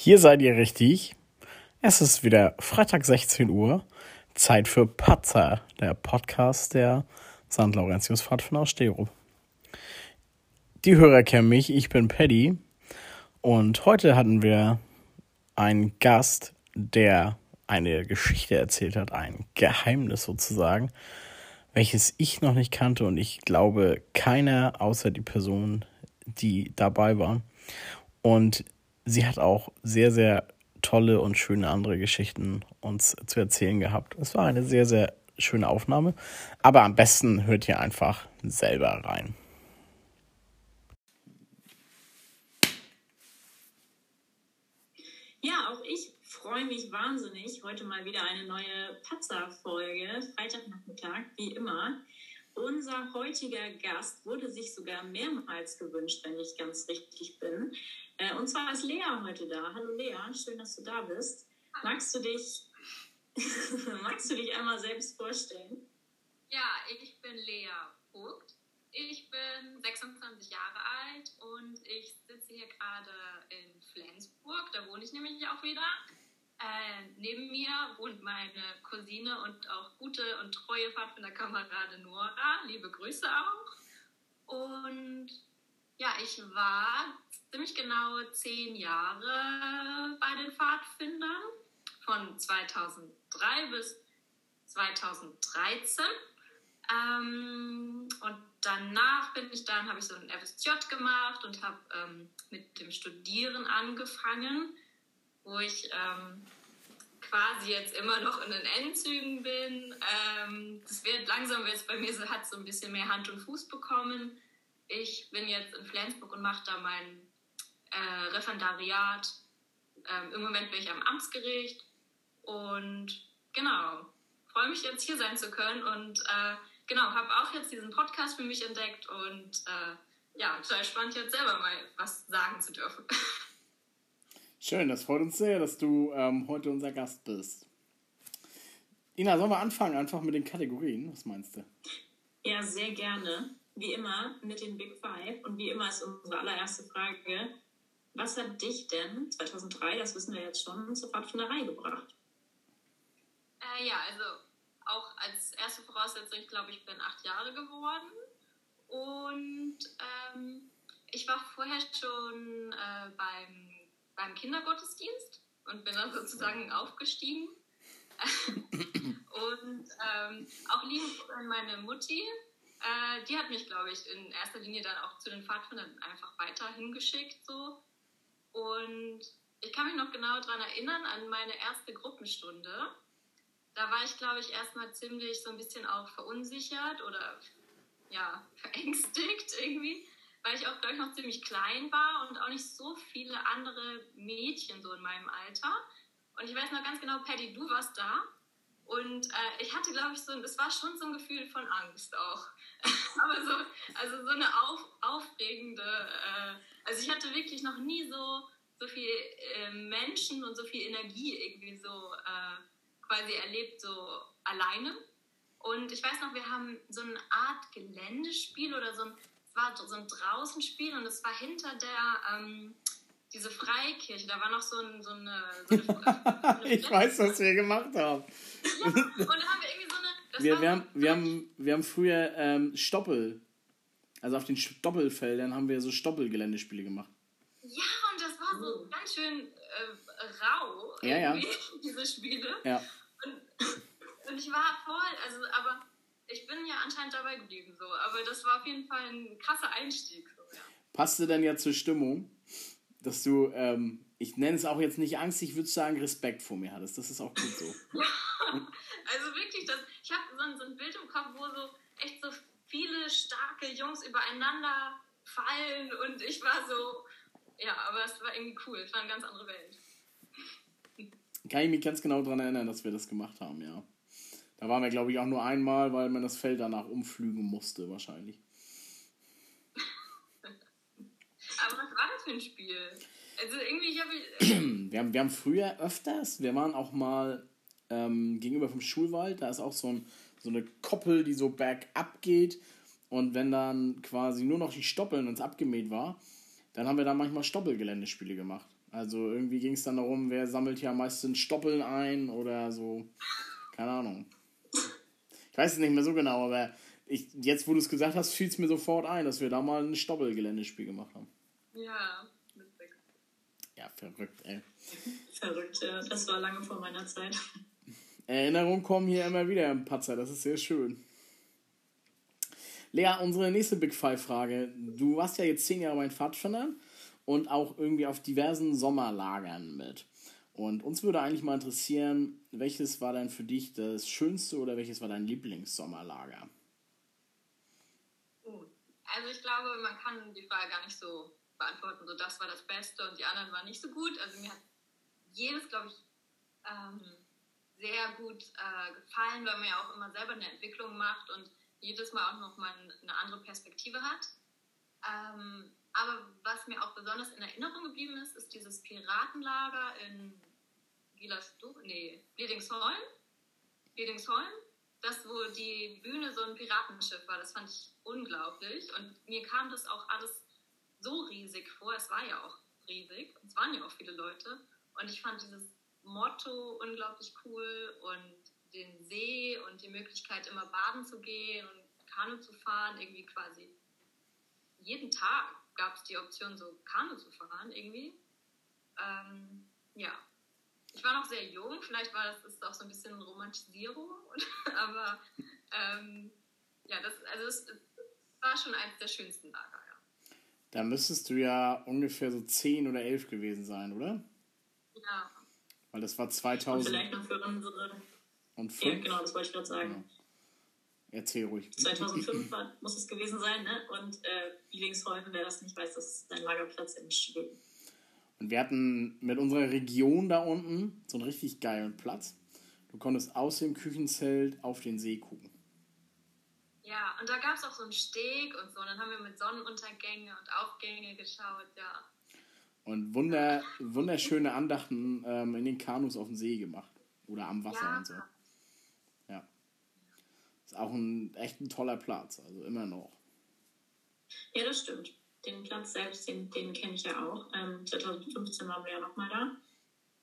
Hier seid ihr richtig. Es ist wieder Freitag 16 Uhr. Zeit für Patzer, der Podcast der St. Laurentius Pfadfinder aus Stero. Die Hörer kennen mich, ich bin Paddy. Und heute hatten wir einen Gast, der eine Geschichte erzählt hat, ein Geheimnis sozusagen, welches ich noch nicht kannte und ich glaube keiner außer die Person, die dabei war. Und sie hat auch sehr, sehr tolle und schöne andere Geschichten uns zu erzählen gehabt. Es war eine sehr, sehr schöne Aufnahme. Aber am besten hört ihr einfach selber rein. Ja, auch ich freue mich wahnsinnig. Heute mal wieder eine neue Patzer-Folge, Freitagnachmittag, wie immer. Unser heutiger Gast wurde sich sogar mehrmals gewünscht, wenn ich ganz richtig bin. Äh, und zwar ist Lea heute da. Hallo Lea, schön, dass du da bist. Magst du dich, magst du dich einmal selbst vorstellen? Ja, ich bin Lea Vogt. Ich bin 26 Jahre alt und ich sitze hier gerade in Flensburg. Da wohne ich nämlich auch wieder. Äh, neben mir wohnt meine Cousine und auch gute und treue Pfadfinderkamerade Nora. Liebe Grüße auch. Und ja, ich war ziemlich genau zehn Jahre bei den Pfadfindern, von 2003 bis 2013. Ähm, und danach bin ich dann, habe ich so ein FSJ gemacht und habe ähm, mit dem Studieren angefangen, wo ich ähm, quasi jetzt immer noch in den Endzügen bin. Ähm, das wird langsam jetzt bei mir so, hat so ein bisschen mehr Hand und Fuß bekommen. Ich bin jetzt in Flensburg und mache da mein äh, Referendariat. Ähm, Im Moment bin ich am Amtsgericht und genau, freue mich jetzt hier sein zu können und äh, genau, habe auch jetzt diesen Podcast für mich entdeckt und äh, ja, total spannend jetzt selber mal was sagen zu dürfen. Schön, das freut uns sehr, dass du ähm, heute unser Gast bist. Ina, sollen wir anfangen einfach mit den Kategorien? Was meinst du? Ja, sehr gerne. Wie immer mit den Big Five. Und wie immer ist unsere allererste Frage, was hat dich denn 2003, das wissen wir jetzt schon, zur Pfadfinderei gebracht? Äh, ja, also auch als erste Voraussetzung, ich glaube, ich bin acht Jahre geworden. Und ähm, ich war vorher schon äh, beim, beim Kindergottesdienst und bin dann sozusagen aufgestiegen. und ähm, auch liebe an meine Mutti, äh, die hat mich, glaube ich, in erster Linie dann auch zu den Pfadfindern einfach weiter hingeschickt. So. Und ich kann mich noch genau daran erinnern, an meine erste Gruppenstunde. Da war ich, glaube ich, erstmal ziemlich so ein bisschen auch verunsichert oder ja, verängstigt irgendwie, weil ich auch, glaube ich, noch ziemlich klein war und auch nicht so viele andere Mädchen so in meinem Alter. Und ich weiß noch ganz genau, Patty, du warst da. Und äh, ich hatte, glaube ich, so, das war schon so ein Gefühl von Angst auch. Aber so, also so eine auf, aufregende, äh, also ich hatte wirklich noch nie so, so viel äh, Menschen und so viel Energie irgendwie so äh, quasi erlebt, so alleine. Und ich weiß noch, wir haben so eine Art Geländespiel oder so ein, es war so ein Draußenspiel und es war hinter der, ähm, diese Freikirche, da war noch so, ein, so eine. So eine, so eine ich weiß, was wir gemacht haben. ja, und da haben wir irgendwie so eine. Wir, wir, haben, wir, haben, wir haben früher ähm, Stoppel, also auf den Stoppelfeldern haben wir so Stoppelgeländespiele gemacht. Ja, und das war so ganz schön äh, rau, Ja, ja. diese Spiele. Ja. Und, und ich war voll, also, aber ich bin ja anscheinend dabei geblieben, so. Aber das war auf jeden Fall ein krasser Einstieg, so, ja. Passte denn ja zur Stimmung, dass du, ähm, ich nenne es auch jetzt nicht Angst, ich würde sagen Respekt vor mir hattest. Das ist auch gut so. Also wirklich, das, ich habe so, so ein Bild im Kopf, wo so echt so viele starke Jungs übereinander fallen und ich war so, ja, aber es war irgendwie cool, es war eine ganz andere Welt. Kann ich mich ganz genau daran erinnern, dass wir das gemacht haben, ja. Da waren wir, glaube ich, auch nur einmal, weil man das Feld danach umflügen musste, wahrscheinlich. Aber was war das für ein Spiel? Also irgendwie, ich habe Wir haben, wir haben früher öfters, wir waren auch mal ähm, gegenüber vom Schulwald, da ist auch so, ein, so eine Koppel, die so bergab geht. Und wenn dann quasi nur noch die Stoppeln uns abgemäht war, dann haben wir da manchmal Stoppelgeländespiele gemacht. Also irgendwie ging es dann darum, wer sammelt hier am meisten Stoppeln ein oder so. Keine Ahnung. Ich weiß es nicht mehr so genau, aber ich, jetzt, wo du es gesagt hast, fiel es mir sofort ein, dass wir da mal ein Stoppelgeländespiel gemacht haben. Ja, Ja, verrückt, ey. Verrückt, ja. Das war lange vor meiner Zeit. Erinnerungen kommen hier immer wieder im Patzer, das ist sehr schön. Lea, unsere nächste Big Five-Frage. Du warst ja jetzt zehn Jahre bei Pfadfindern und auch irgendwie auf diversen Sommerlagern mit. Und uns würde eigentlich mal interessieren, welches war denn für dich das schönste oder welches war dein Lieblingssommerlager? Oh. Also ich glaube, man kann die Frage gar nicht so beantworten, so das war das Beste und die anderen waren nicht so gut. Also mir hat jedes, glaube ich, ähm, sehr gut äh, gefallen, weil man ja auch immer selber eine Entwicklung macht und jedes Mal auch nochmal eine andere Perspektive hat. Ähm, aber was mir auch besonders in Erinnerung geblieben ist, ist dieses Piratenlager in Gilasdorf, nee, Bliedingsholm. Bliedingsholm, das wo die Bühne so ein Piratenschiff war, das fand ich unglaublich und mir kam das auch alles so riesig vor. Es war ja auch riesig, es waren ja auch viele Leute und ich fand dieses Motto unglaublich cool und den See und die Möglichkeit immer baden zu gehen und Kanu zu fahren, irgendwie quasi jeden Tag gab es die Option, so Kanu zu fahren, irgendwie. Ähm, ja. Ich war noch sehr jung, vielleicht war das ist auch so ein bisschen Romantisierung, aber ähm, ja, das, also es, war schon eines der schönsten Lager, ja. Da müsstest du ja ungefähr so 10 oder 11 gewesen sein, oder? Ja. Weil das war 2000. Und vielleicht noch für unsere. Und Ja, fünf? genau, das wollte ich gerade sagen. Genau. Erzähl ruhig. 2005 war, muss es gewesen sein, ne? Und äh, Lieblingsholm, wer das nicht weiß, das ist dein Lagerplatz in Schweden. Und wir hatten mit unserer Region da unten so einen richtig geilen Platz. Du konntest aus dem Küchenzelt auf den See gucken. Ja, und da gab es auch so einen Steg und so. Und dann haben wir mit Sonnenuntergänge und Aufgänge geschaut, ja. Und wunder, wunderschöne Andachten ähm, in den Kanus auf dem See gemacht. Oder am Wasser Ja. und so. Ja. Ist auch ein echt ein toller Platz, also immer noch. Ja, das stimmt. Den Platz selbst, den, den kenne ich ja auch. Ähm, 2015 waren wir ja nochmal da.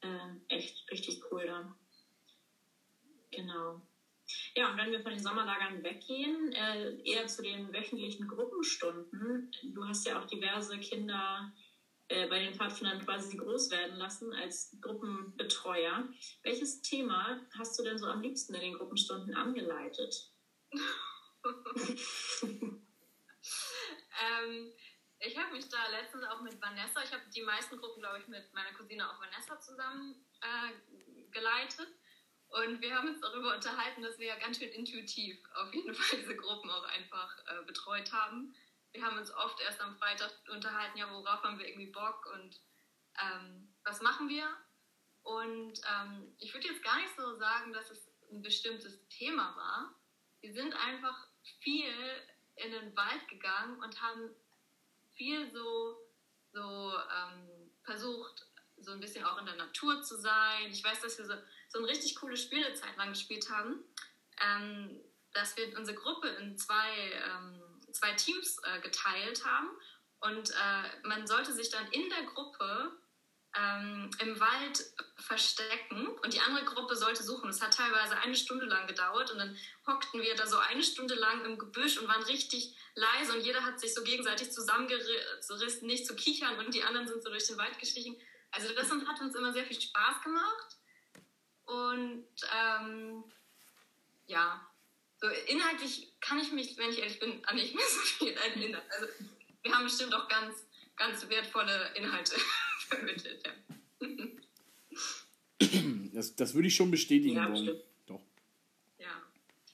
Ähm, echt richtig cool da. Genau. Ja, und wenn wir von den Sommerlagern weggehen, äh, eher zu den wöchentlichen Gruppenstunden. Du hast ja auch diverse Kinder äh, bei den Pfadfindern quasi groß werden lassen als Gruppenbetreuer. Welches Thema hast du denn so am liebsten in den Gruppenstunden angeleitet? Ähm, ich habe mich da letztens auch mit Vanessa, ich habe die meisten Gruppen, glaube ich, mit meiner Cousine auch Vanessa zusammen äh, geleitet. Und wir haben uns darüber unterhalten, dass wir ja ganz schön intuitiv auf jeden Fall diese Gruppen auch einfach äh, betreut haben. Wir haben uns oft erst am Freitag unterhalten, ja, worauf haben wir irgendwie Bock und ähm, was machen wir? Und ähm, ich würde jetzt gar nicht so sagen, dass es ein bestimmtes Thema war. Wir sind einfach viel in den Wald gegangen und haben viel so, so ähm, versucht, so ein bisschen auch in der Natur zu sein. Ich weiß, dass wir so, so ein richtig cooles Spiel lang gespielt haben, ähm, dass wir unsere Gruppe in zwei, ähm, zwei Teams äh, geteilt haben und äh, man sollte sich dann in der Gruppe ähm, im Wald verstecken und die andere Gruppe sollte suchen. Es hat teilweise eine Stunde lang gedauert und dann hockten wir da so eine Stunde lang im Gebüsch und waren richtig leise und jeder hat sich so gegenseitig zusammengerissen, nicht zu kichern und die anderen sind so durch den Wald geschlichen. Also das hat uns immer sehr viel Spaß gemacht und ähm, ja, so inhaltlich kann ich mich, wenn ich ehrlich bin, an nicht mehr so viel erinnern. Also wir haben bestimmt auch ganz, ganz wertvolle Inhalte vermittelt. Ja. Das, das würde ich schon bestätigen Ja, wollen. Doch. ja.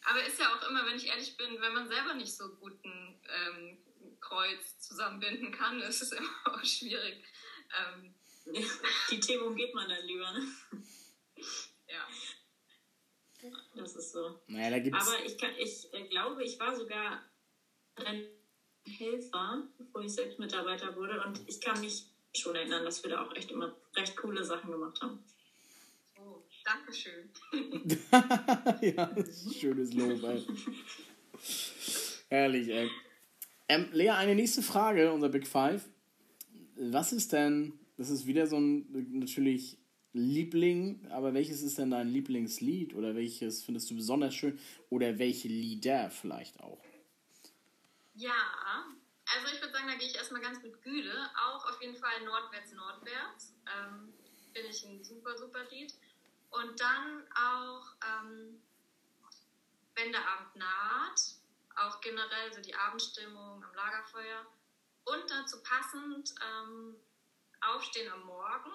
Aber ist ja auch immer, wenn ich ehrlich bin, wenn man selber nicht so guten ähm, Kreuz zusammenbinden kann, ist es immer auch schwierig. Ähm, Die Themen umgeht man dann lieber, ne? ja. Das ist so. Naja, da gibt's. Aber ich, kann, ich äh, glaube, ich war sogar ein Helfer, bevor ich selbst Mitarbeiter wurde. Und ich kann mich schon erinnern, dass wir da auch echt immer recht coole Sachen gemacht haben. Oh, Dankeschön. ja, das ist ein schönes Lob, ey. Herrlich, ey. Ähm, Lea, eine nächste Frage, unser Big Five. was ist denn, das ist wieder so ein natürlich Liebling, aber welches ist denn dein Lieblingslied oder welches findest du besonders schön oder welche Lieder vielleicht auch? Ja, also ich würde sagen, da gehe ich erstmal ganz mit Güde. Auch auf jeden Fall Nordwärts, Nordwärts. Ähm, Finde ich ein super, super Lied. Und dann auch, ähm, wenn der Abend naht, auch generell so die Abendstimmung am Lagerfeuer. Und dazu passend ähm, Aufstehen am Morgen.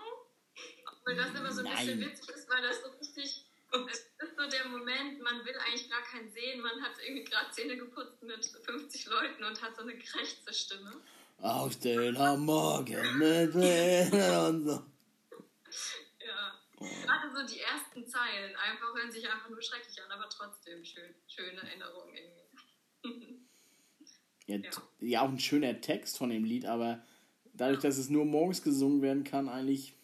Obwohl das immer so ein bisschen witzig ist, weil das so richtig es ist so der Moment, man will eigentlich gar keinen sehen, man hat irgendwie gerade Zähne geputzt mit 50 Leuten und hat so eine krächze Stimme. Aufstehen am Morgen mit und so. Ja, gerade so die ersten Zeilen einfach hören sich einfach nur schrecklich an, aber trotzdem schön, schöne Erinnerungen irgendwie. ja, ja. ja, auch ein schöner Text von dem Lied, aber dadurch, dass es nur morgens gesungen werden kann, eigentlich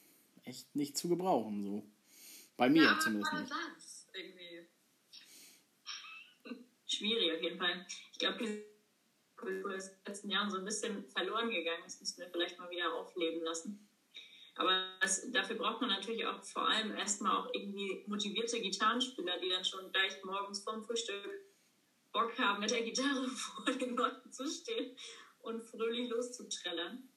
echt nicht zu gebrauchen so. Bei mir ja, zumindest nicht. Das irgendwie. Schwierig auf jeden Fall. Ich glaube, die Kultur ist in den letzten Jahren so ein bisschen verloren gegangen. Das müssen wir vielleicht mal wieder aufleben lassen. Aber das, dafür braucht man natürlich auch vor allem erstmal auch irgendwie motivierte Gitarrenspieler, die dann schon gleich morgens vorm Frühstück Bock haben, mit der Gitarre vor den Leuten zu stehen und fröhlich loszuträllern.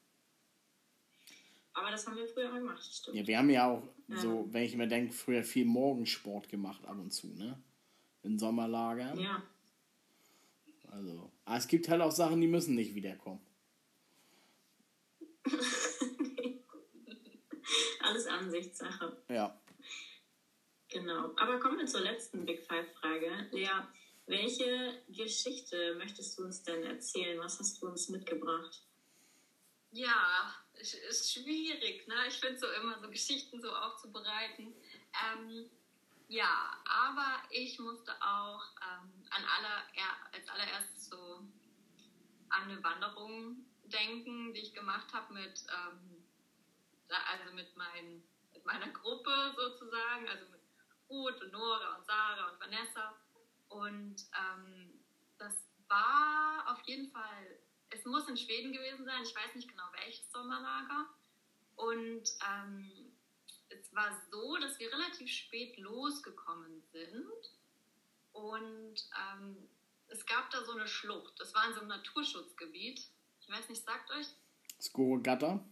Aber das haben wir früher mal gemacht, stimmt. Ja, wir haben ja auch so, wenn ich immer denke, früher viel Morgensport gemacht ab und zu, ne? In Sommerlagern. Ja. Also, aber es gibt halt auch Sachen, die müssen nicht wiederkommen. Alles Ansichtssache. Ja. Genau. Aber kommen wir zur letzten Big Five-Frage. Lea, welche Geschichte möchtest du uns denn erzählen? Was hast du uns mitgebracht? Ja, ist schwierig. Ne? Ich finde so immer so Geschichten so aufzubereiten. Ähm, ja, aber ich musste auch ähm, an aller, als allererstes so an eine Wanderung denken, die ich gemacht habe mit, ähm, also mit, mein, mit meiner Gruppe sozusagen, also mit Ruth und Nora und Sarah und Vanessa. Und ähm, das war auf jeden Fall es muss in Schweden gewesen sein, ich weiß nicht genau welches Sommerlager. Und ähm, es war so, dass wir relativ spät losgekommen sind. Und ähm, es gab da so eine Schlucht. Das war in so einem Naturschutzgebiet. Ich weiß nicht, sagt euch? Skorogatta?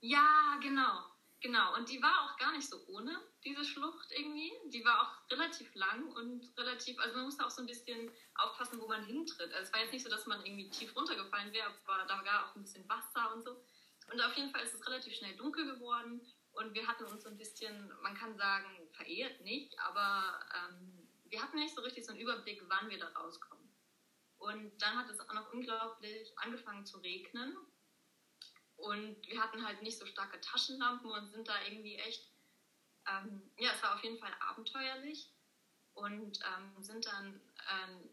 Ja, genau. Genau. Und die war auch gar nicht so ohne diese Schlucht irgendwie. Die war auch relativ lang und relativ, also man musste auch so ein bisschen aufpassen, wo man hintritt. Also es war jetzt nicht so, dass man irgendwie tief runtergefallen wäre, aber da war auch ein bisschen Wasser und so. Und auf jeden Fall ist es relativ schnell dunkel geworden und wir hatten uns so ein bisschen, man kann sagen, verehrt nicht, aber ähm, wir hatten nicht so richtig so einen Überblick, wann wir da rauskommen. Und dann hat es auch noch unglaublich angefangen zu regnen. Und wir hatten halt nicht so starke Taschenlampen und sind da irgendwie echt ähm, ja, es war auf jeden Fall abenteuerlich und ähm, sind dann ähm,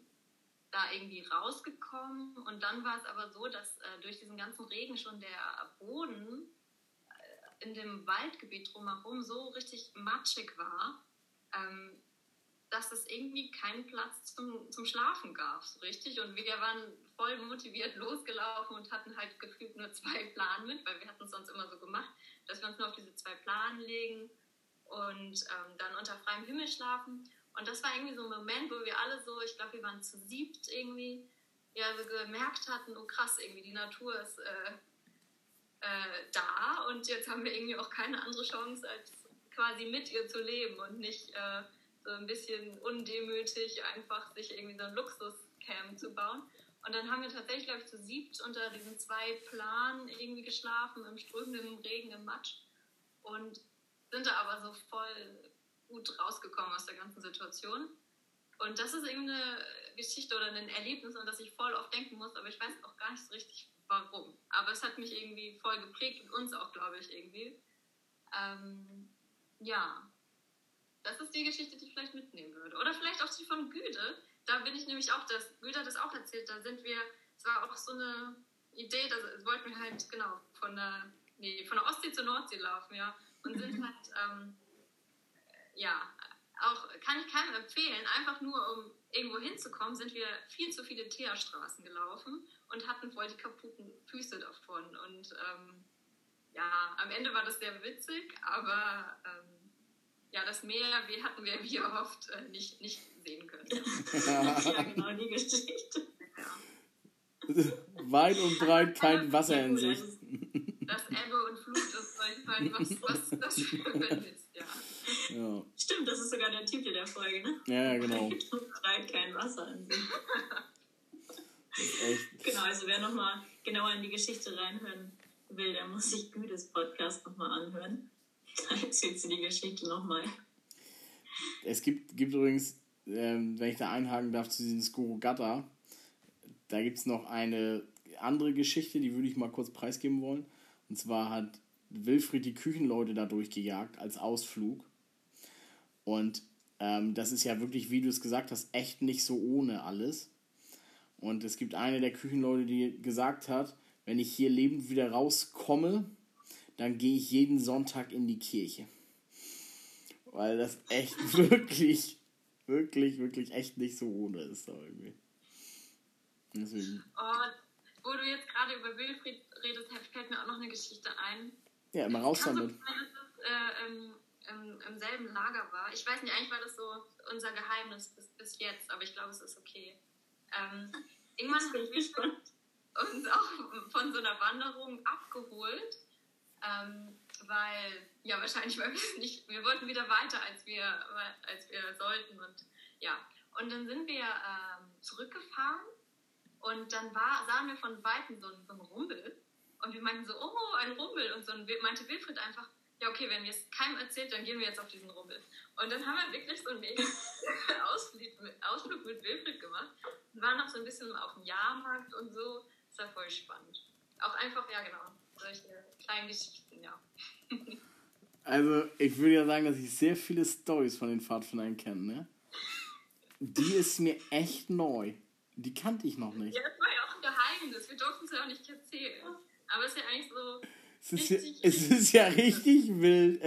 da irgendwie rausgekommen. Und dann war es aber so, dass äh, durch diesen ganzen Regen schon der Boden in dem Waldgebiet drumherum so richtig matschig war, ähm, dass es irgendwie keinen Platz zum, zum Schlafen gab, so richtig. Und wir waren voll motiviert losgelaufen und hatten halt gefühlt nur zwei Planen mit, weil wir hatten es sonst immer so gemacht, dass wir uns nur auf diese zwei Planen legen und ähm, dann unter freiem Himmel schlafen. Und das war irgendwie so ein Moment, wo wir alle so, ich glaube, wir waren zu siebt irgendwie, ja, so gemerkt hatten, oh krass, irgendwie die Natur ist äh, äh, da und jetzt haben wir irgendwie auch keine andere Chance, als quasi mit ihr zu leben und nicht äh, so ein bisschen undemütig einfach sich irgendwie so ein Luxuscamp zu bauen. Und dann haben wir tatsächlich, glaube ich, zu siebt unter diesen zwei Planen irgendwie geschlafen, im strömenden Regen, im Matsch. Und sind da aber so voll gut rausgekommen aus der ganzen Situation. Und das ist irgendwie eine Geschichte oder ein Erlebnis, an das ich voll oft denken muss, aber ich weiß auch gar nicht so richtig warum. Aber es hat mich irgendwie voll geprägt und uns auch, glaube ich, irgendwie. Ähm, ja, das ist die Geschichte, die ich vielleicht mitnehmen würde. Oder vielleicht auch die von Güde. Da bin ich nämlich auch, das, Güde hat das auch erzählt, da sind wir, es war auch so eine Idee, da wollten wir halt, genau, von der, nee, von der Ostsee zur Nordsee laufen, ja und sind halt, ähm, ja, auch kann ich keinem empfehlen, einfach nur um irgendwo hinzukommen, sind wir viel zu viele Teerstraßen gelaufen und hatten voll die kaputten Füße davon. Und ähm, ja, am Ende war das sehr witzig, aber ähm, ja, das Meer wie hatten wir wie oft äh, nicht, nicht sehen können. ja, genau, die Geschichte. Weit und breit kein Wasser in sich. Das Ebbe und Flut ist manchmal, was, was das für ein ist, ja. Ja. Stimmt, das ist sogar der Titel der Folge, ne? Ja, ja, genau. Breit kein Wasser in sich. Echt. Genau, also wer nochmal genauer in die Geschichte reinhören will, der muss sich Gütes Podcast nochmal anhören. Da erzählt sie die Geschichte nochmal. Es gibt, gibt übrigens, ähm, wenn ich da einhaken darf, zu diesem Skoro-Gatta, da gibt es noch eine andere Geschichte, die würde ich mal kurz preisgeben wollen. Und zwar hat Wilfried die Küchenleute da durchgejagt als Ausflug. Und ähm, das ist ja wirklich, wie du es gesagt hast, echt nicht so ohne alles. Und es gibt eine der Küchenleute, die gesagt hat, wenn ich hier lebend wieder rauskomme, dann gehe ich jeden Sonntag in die Kirche. Weil das echt wirklich, wirklich, wirklich echt nicht so ohne ist irgendwie. Deswegen. Oh, wo du jetzt gerade über Wilfried redest, fällt mir auch noch eine Geschichte ein. Ja, immer raus damit. sein, dass es äh, im, im, im selben Lager war. Ich weiß nicht, eigentlich war das so unser Geheimnis bis, bis jetzt, aber ich glaube, es ist okay. Ähm, irgendwann ich gespannt. uns auch von so einer Wanderung abgeholt, ähm, weil, ja, wahrscheinlich, weil wir es nicht, wir wollten wieder weiter, als wir, als wir sollten und ja. Und dann sind wir ähm, zurückgefahren und dann war, sahen wir von Weitem so, so einen Rumpel und wir meinten so, oh, ein Rumpel und so wir- meinte Wilfried einfach, ja, okay, wenn wir es keinem erzählt, dann gehen wir jetzt auf diesen Rumpel. Und dann haben wir wirklich so einen mega Ausflug mit, Ausflug mit Wilfried gemacht und waren noch so ein bisschen auf dem Jahrmarkt und so. Das war voll spannend. Auch einfach, ja, genau, solche kleinen Geschichten, ja. Also, ich würde ja sagen, dass ich sehr viele Stories von den Pfadfindern kenne, ne? Die ist mir echt neu. Die kannte ich noch nicht. Ja, das war ja auch ein Geheimnis. Wir durften es ja auch nicht erzählen. Aber es ist ja eigentlich so, Es ist, ja, richtig, es ist ja richtig wild.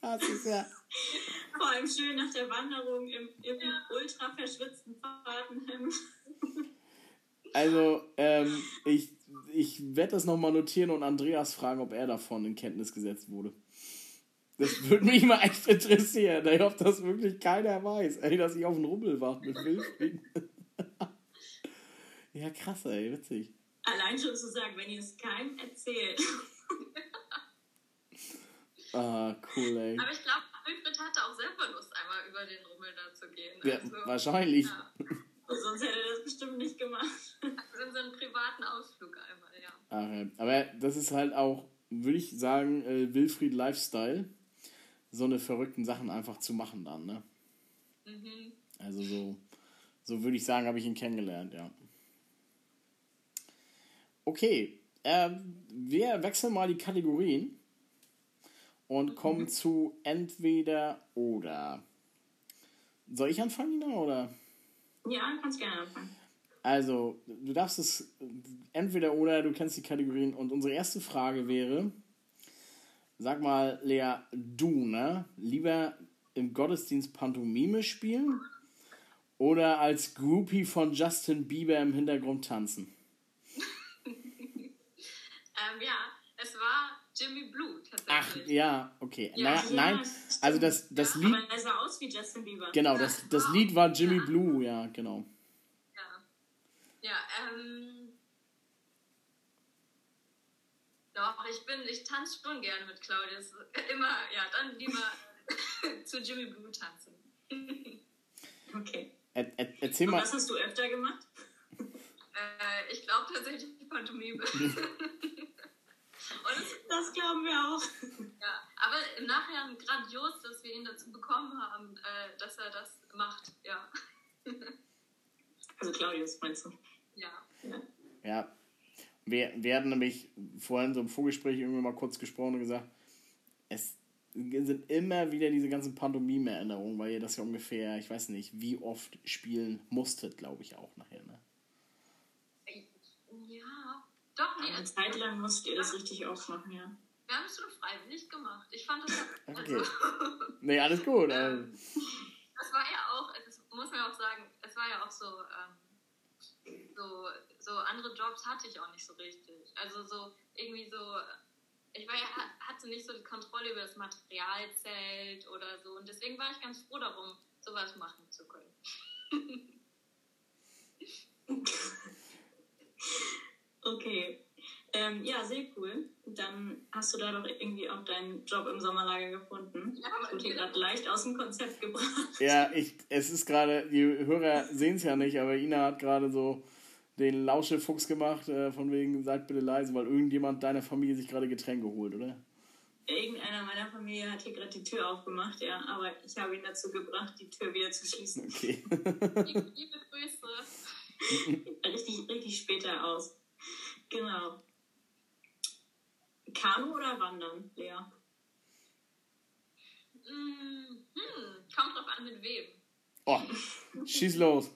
Das ist ja. Vor allem schön nach der Wanderung im, im ultra verschwitzten Fahrtenhemd. Also, ähm, ich, ich werde das nochmal notieren und Andreas fragen, ob er davon in Kenntnis gesetzt wurde. Das würde mich mal echt interessieren, ey, ob das wirklich keiner weiß, ey, dass ich auf den Rummel war mit Wilfried. ja, krass, ey, witzig. Allein schon zu sagen, wenn ihr es keinem erzählt. Ah, cool, ey. Aber ich glaube, Wilfried hatte auch selber Lust, einmal über den Rummel da zu gehen. Ja, Also, wahrscheinlich. Ja, Sonst hätte er das bestimmt nicht gemacht. also so einen privaten Ausflug einmal, ja. Ach, ja. Aber das ist halt auch, würde ich sagen, äh, Wilfried Lifestyle, so eine verrückten Sachen einfach zu machen dann, ne? Mhm. Also so, so würde ich sagen, habe ich ihn kennengelernt, ja. Okay, ähm, wir wechseln mal die Kategorien und kommen zu entweder oder. Soll ich anfangen, Nina, oder? Ja, kannst gerne anfangen. Also, du darfst es entweder oder, du kennst die Kategorien. Und unsere erste Frage wäre: Sag mal, Lea, du, ne? Lieber im Gottesdienst Pantomime spielen oder als Groupie von Justin Bieber im Hintergrund tanzen? Ähm, ja, es war Jimmy Blue Ach, tatsächlich. ja, okay. Ja, naja, ja, nein, also das, das Lied, Aber er sah aus wie Justin Bieber. genau, das, das Lied war Jimmy Blue, ja, genau. Ja, ja ähm. Doch, ich bin, ich tanze schon gerne mit Claudius. Immer, ja, dann lieber zu Jimmy Blue tanzen. Okay. Er, er, erzähl Und mal, was hast du öfter gemacht? Äh, ich glaube tatsächlich die Pantomime. Und es, Das glauben wir auch. ja, aber im Nachhinein grandios, dass wir ihn dazu bekommen haben, äh, dass er das macht. Ja. Also Claudius, meinst du? Ja. Ja. Ja, wir, wir hatten nämlich vorhin so im Vorgespräch irgendwie mal kurz gesprochen und gesagt, es sind immer wieder diese ganzen Pantomime-Erinnerungen, weil ihr das ja ungefähr, ich weiß nicht, wie oft spielen musstet, glaube ich auch nachher. Ne? Ja. Doch, nee, Eine also, Zeit lang musstet ihr das richtig aufmachen, ja. wir haben es schon freiwillig gemacht. Ich fand das. Okay. Also, Nee, alles gut. Ähm, Also, das war ja auch, das muss man ja auch sagen, es war ja auch so, ähm, so, so andere Jobs hatte ich auch nicht so richtig. Also so irgendwie so ich war ja, hatte nicht so die Kontrolle über das Materialzelt oder so. Und deswegen war ich ganz froh darum, sowas machen zu können. okay. Ähm, ja, sehr cool. Dann hast du da doch irgendwie auch deinen Job im Sommerlager gefunden. Ja, das wurde gerade leicht aus dem Konzept gebracht. Ja, ich, es ist gerade, die Hörer sehen es ja nicht, aber Ina hat gerade so den Lauschefuchs gemacht, äh, von wegen, seid bitte leise, weil irgendjemand deiner Familie sich gerade Getränke holt, oder? Irgendeiner meiner Familie hat hier gerade die Tür aufgemacht, ja, aber ich habe ihn dazu gebracht, die Tür wieder zu schließen. Okay. liebe, liebe Grüße. richtig, richtig später aus. Genau. Kanu oder Wandern, Lea? Mm, hm, kommt drauf an, mit wem. Oh, schieß los.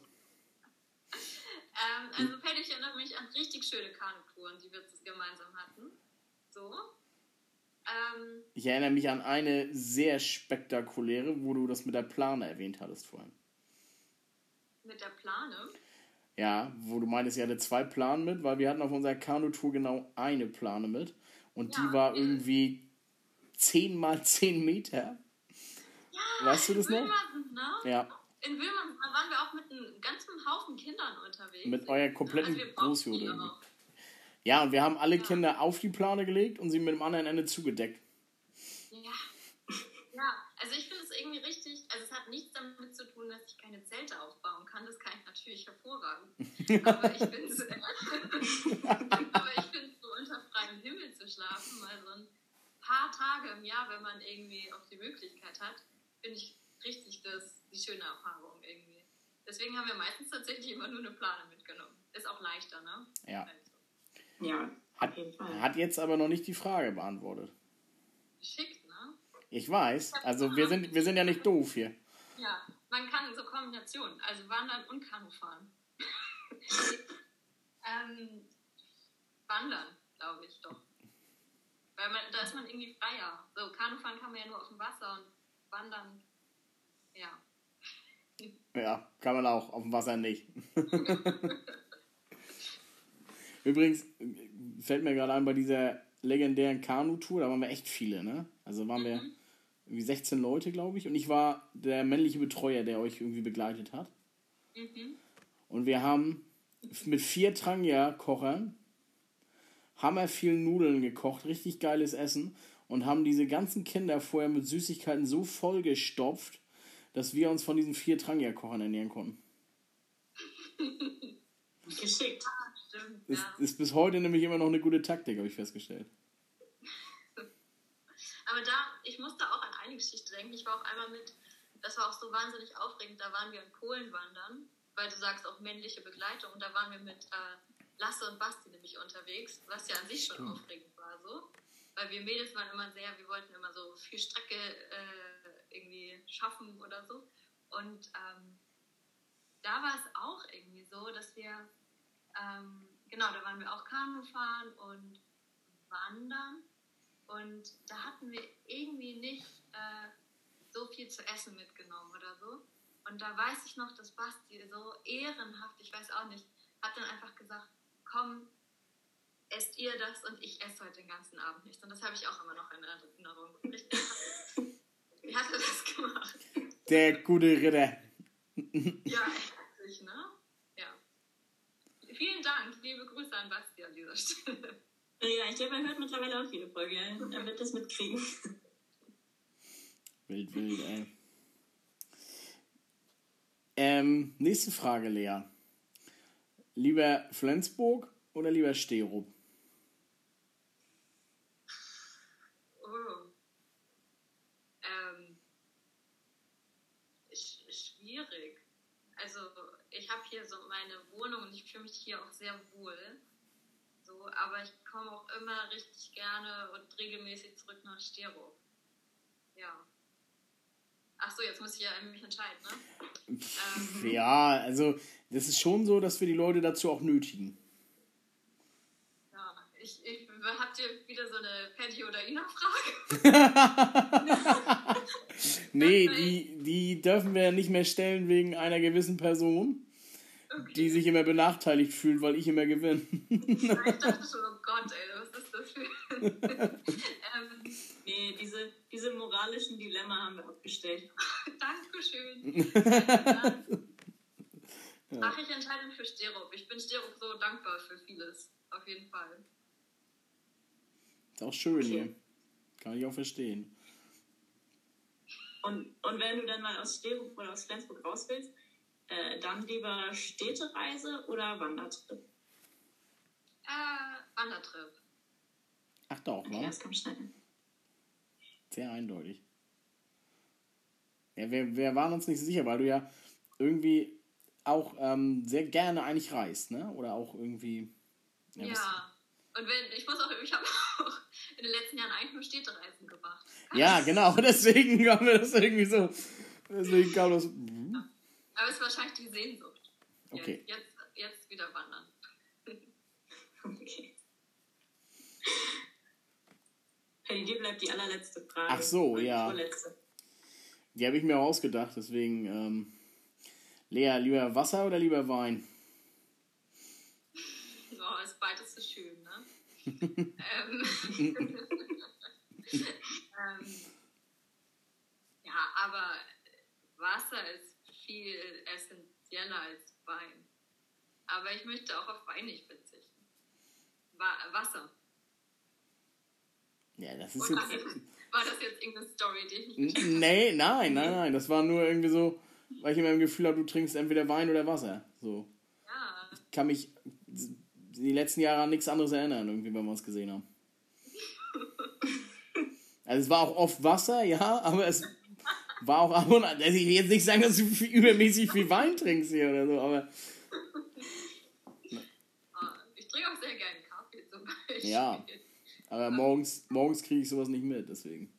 ähm, also, Pelle, ich erinnere mich an richtig schöne Kanutouren, die wir gemeinsam hatten. So. Ähm, ich erinnere mich an eine sehr spektakuläre, wo du das mit der Plane erwähnt hattest vorhin. Mit der Plane? Ja, wo du meintest, ihr hattet zwei Planen mit, weil wir hatten auf unserer Kanutour genau eine Plane mit. Und ja, die war irgendwie 10 mal 10 Meter. Ja, weißt du das noch? Ne? Ja. In Wilmann waren wir auch mit einem ganzen Haufen Kindern unterwegs. Mit eurer kompletten also Großjule. Ja, und wir haben alle ja. Kinder auf die Plane gelegt und sie mit dem anderen Ende zugedeckt. Ja. Ja, also ich finde es irgendwie richtig, also es hat nichts damit zu tun, dass ich keine Zelte aufbauen kann. Das kann ich natürlich hervorragend. Aber ich Himmel zu schlafen, mal so ein paar Tage im Jahr, wenn man irgendwie auch die Möglichkeit hat, finde ich richtig das, die schöne Erfahrung irgendwie. Deswegen haben wir meistens tatsächlich immer nur eine Plane mitgenommen. Ist auch leichter, ne? Ja. Also. Ja, hat, hat jetzt aber noch nicht die Frage beantwortet. Geschickt, ne? Ich weiß. Also wir sind, wir sind ja nicht doof hier. Ja, man kann so Kombinationen, also Wandern und Kanufahren. ähm, wandern glaube ich doch. Weil man, da ist man irgendwie freier. So, Kanufahren kann man ja nur auf dem Wasser und wandern, ja. Ja, kann man auch, auf dem Wasser nicht. Übrigens fällt mir gerade ein, bei dieser legendären Kanutour, da waren wir echt viele, ne? Also waren mhm. wir irgendwie 16 Leute, glaube ich. Und ich war der männliche Betreuer, der euch irgendwie begleitet hat. Mhm. Und wir haben mit vier Tranja-Kochern hammer viel Nudeln gekocht, richtig geiles Essen und haben diese ganzen Kinder vorher mit Süßigkeiten so vollgestopft, dass wir uns von diesen vier Trangia-Kochern ernähren konnten. Geschickt. Ah, stimmt, ist, ist bis heute nämlich immer noch eine gute Taktik, habe ich festgestellt. Aber da, ich musste auch an eine Geschichte denken. Ich war auch einmal mit, das war auch so wahnsinnig aufregend, da waren wir in Polen wandern, weil du sagst auch männliche Begleitung und da waren wir mit äh, Lasse und Basti nämlich unterwegs, was ja an sich schon aufregend war so. Weil wir Mädels waren immer sehr, wir wollten immer so viel Strecke äh, irgendwie schaffen oder so. Und ähm, da war es auch irgendwie so, dass wir, ähm, genau, da waren wir auch Kanu fahren und wandern. Und da hatten wir irgendwie nicht äh, so viel zu essen mitgenommen oder so. Und da weiß ich noch, dass Basti so ehrenhaft, ich weiß auch nicht, hat dann einfach gesagt, komm, esst ihr das und ich esse heute den ganzen Abend nichts. Und das habe ich auch immer noch in Erinnerung. Wie hat er das gemacht? Der gute Ritter. ja, herzlich, ne? Ja. Vielen Dank. Liebe Grüße an Basti an dieser Stelle. Ja, ich glaube, er hört mittlerweile auch jede Folge. Er wird das mitkriegen. Wild, wild, ey. Ähm, nächste Frage, Lea. Lieber Flensburg oder lieber Sterup? Oh. Ähm, schwierig. Also ich habe hier so meine Wohnung und ich fühle mich hier auch sehr wohl. So, aber ich komme auch immer richtig gerne und regelmäßig zurück nach Sterup. Ja. Ach so, jetzt muss ich ja mich entscheiden, ne? Ähm. Ja, also das ist schon so, dass wir die Leute dazu auch nötigen. Ja, ich, ich habt ihr wieder so eine Patty oder Ina-Frage? nee, die, die dürfen wir nicht mehr stellen wegen einer gewissen Person, okay. die sich immer benachteiligt fühlt, weil ich immer gewinne. ich dachte schon, oh Gott, ey, was ist das für ähm, Nee, diese moralischen Dilemma haben wir abgestellt. Dankeschön. Ähm, Ach, ich entscheide mich für Sterop. Ich bin Sterop so dankbar für vieles. Auf jeden Fall. Ist auch schön hier. Kann ich auch verstehen. Und, und wenn du dann mal aus Sterop oder aus Flensburg raus willst, äh, dann lieber Städtereise oder Wandertrip? Äh, Wandertrip. Ach doch, Okay, wa? das kommt schnell. Sehr eindeutig. Ja, wir, wir waren uns nicht so sicher, weil du ja irgendwie auch ähm, sehr gerne eigentlich reist, ne? Oder auch irgendwie. Ja. was- Und wenn, ich muss auch, ich habe auch in den letzten Jahren eigentlich nur Städtereisen gemacht. ja, genau. Deswegen kam mir das irgendwie so. Deswegen kam das. Mhm. Aber es ist wahrscheinlich die Sehnsucht. Ja, Okay. Jetzt, jetzt wieder wandern. Okay. Hey, dir bleibt die allerletzte Frage. Ach so, ja. Die habe ich mir ausgedacht, deswegen. Ähm, Lea, lieber Wasser oder lieber Wein? Oh, ist beides so schön, ne? ähm, ähm, ja, aber Wasser ist viel essentieller als Wein. Aber ich möchte auch auf Wein nicht verzichten. Wa Wasser. Ja, das ist Oder jetzt. war das jetzt irgendeine Story, die ich nicht Nee, nein, nein, nein. Das war nur irgendwie so, weil ich immer im Gefühl habe, du trinkst entweder Wein oder Wasser. So. Ja, Ich kann mich die letzten Jahre an nichts anderes erinnern, irgendwie, wenn wir uns gesehen haben. Also es war auch oft Wasser, ja, aber es war auch ab und an. Also ich will jetzt nicht sagen, dass du viel, übermäßig viel Wein trinkst hier oder so, aber ah, ich trinke auch sehr gerne Kaffee zum Beispiel. Ja. Aber morgens, morgens kriege ich sowas nicht mit, deswegen.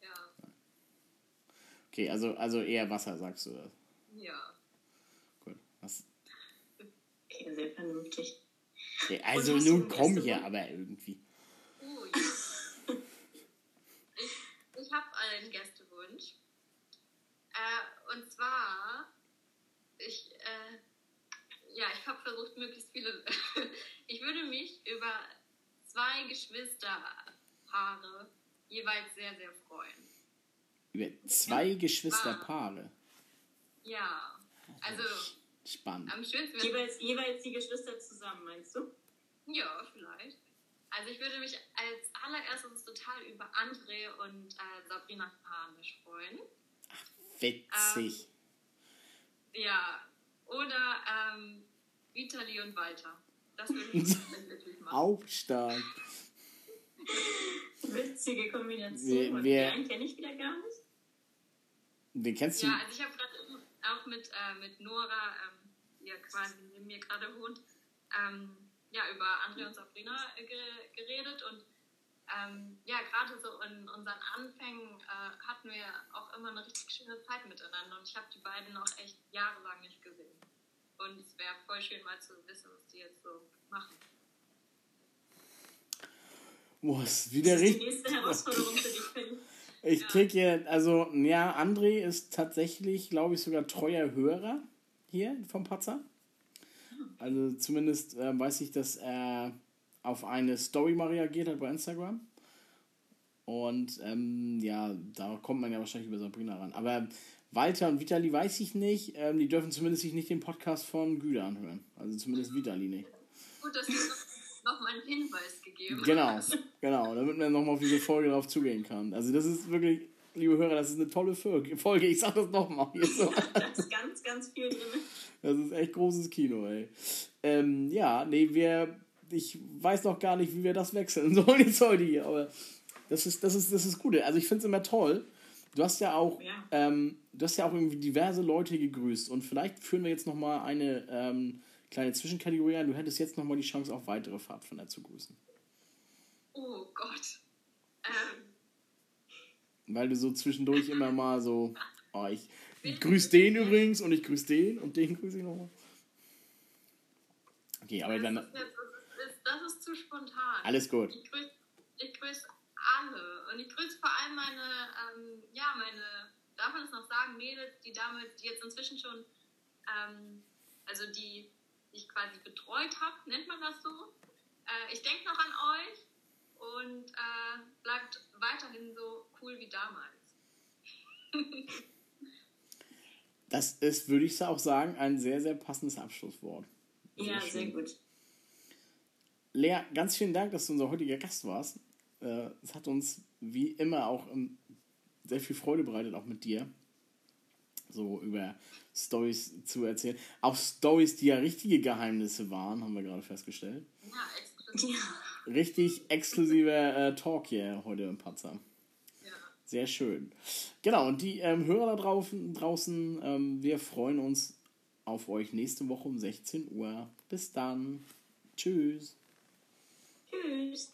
Ja, Okay, also, also eher Wasser, sagst du das. ja. Gut. Was, Okay, sehr vernünftig. okay, also nun komm hier, Runde? aber irgendwie. Oh, ja. ich ich habe einen Gästewunsch. Äh, und zwar, ich, äh, ja, ich habe versucht, möglichst viele. ich würde mich über zwei Geschwisterpaare jeweils sehr, sehr freuen. Über zwei Geschwisterpaare. Ja, also Spannend. am schönsten Jeweils, jeweils die Geschwister zusammen, meinst du? Ja, vielleicht. Also ich würde mich als allererstes total über André und äh, Sabrina Hanisch freuen. Witzig. Ja, oder ähm, Vitali und Walter. Das würde mich wirklich machen. Auch stark. Witzige Kombination. Wer- Und wer- den kenne ich wieder gar nicht. Den kennst du? Ja, also ich habe gerade auch mit, äh, mit Nora, ähm, die ja quasi neben mir gerade wohnt, ähm, ja, über André und Sabrina äh, ge geredet und ähm, ja, gerade so in unseren Anfängen äh, hatten wir auch immer eine richtig schöne Zeit miteinander und ich habe die beiden auch echt jahrelang nicht gesehen. Und es wäre voll schön mal zu wissen, was die jetzt so machen. Boah, ist wieder ist die richtig. nächste Herausforderung für dich, Penny. Ich krieg hier, also, ja, André ist tatsächlich, glaube ich, sogar treuer Hörer hier vom Patzer. Also zumindest äh, weiß ich, dass er auf eine Story mal reagiert hat bei Instagram. Und ähm, ja, da kommt man ja wahrscheinlich über Sabrina ran. Aber Walter und Vitali weiß ich nicht. Ähm, die dürfen zumindest sich nicht den Podcast von Güde anhören. Also zumindest Vitali nicht. Gut, dass du noch, noch mal einen Hinweis gegeben Genau, hast. genau, damit man nochmal auf diese Folge drauf zugehen kann. Also das ist wirklich, liebe Hörer, das ist eine tolle Folge. Ich sag das nochmal so. Da ist ganz, ganz viel drin. Das ist echt großes Kino, ey. Ähm, ja, nee, wir, ich weiß noch gar nicht, wie wir das wechseln sollen jetzt heute hier, aber das ist, das ist, das ist gut. Also ich finde es immer toll. Du hast ja auch, Ja. ähm, du hast ja auch irgendwie diverse Leute gegrüßt und vielleicht führen wir jetzt nochmal eine ähm, kleine Zwischenkategorie ein. Du hättest jetzt nochmal die Chance, auch weitere Pfadfinder zu grüßen. Oh Gott. Ähm, Weil du so zwischendurch immer mal so, oh, ich grüße den übrigens und ich grüße den und den grüße ich nochmal. Okay, aber das, dann, ist, jetzt- das, ist, das ist zu spontan. alles gut. Ich grüße ich grüß alle. Und ich grüße vor allem meine, ähm, ja, meine, darf man es noch sagen, Mädels, die damals, die jetzt inzwischen schon, ähm, also die, die ich quasi betreut habe, nennt man das so. Äh, ich denke noch an euch und äh, bleibt weiterhin so cool wie damals. Das ist, würde ich auch sagen, ein sehr, sehr passendes Abschlusswort. Sehr ja, schön. sehr gut. Lea, ganz vielen Dank, dass du unser heutiger Gast warst. Äh, es hat uns wie immer auch sehr viel Freude bereitet, auch mit dir. So über Stories zu erzählen. Auch Stories, die ja richtige Geheimnisse waren, haben wir gerade festgestellt. Ja, exklusiv. Richtig exklusiver äh, Talk hier heute im Patzer. Sehr schön. Genau, und die ähm, Hörer da draußen, draußen ähm, wir freuen uns auf euch nächste Woche um 16 Uhr. Bis dann. Tschüss. Tschüss.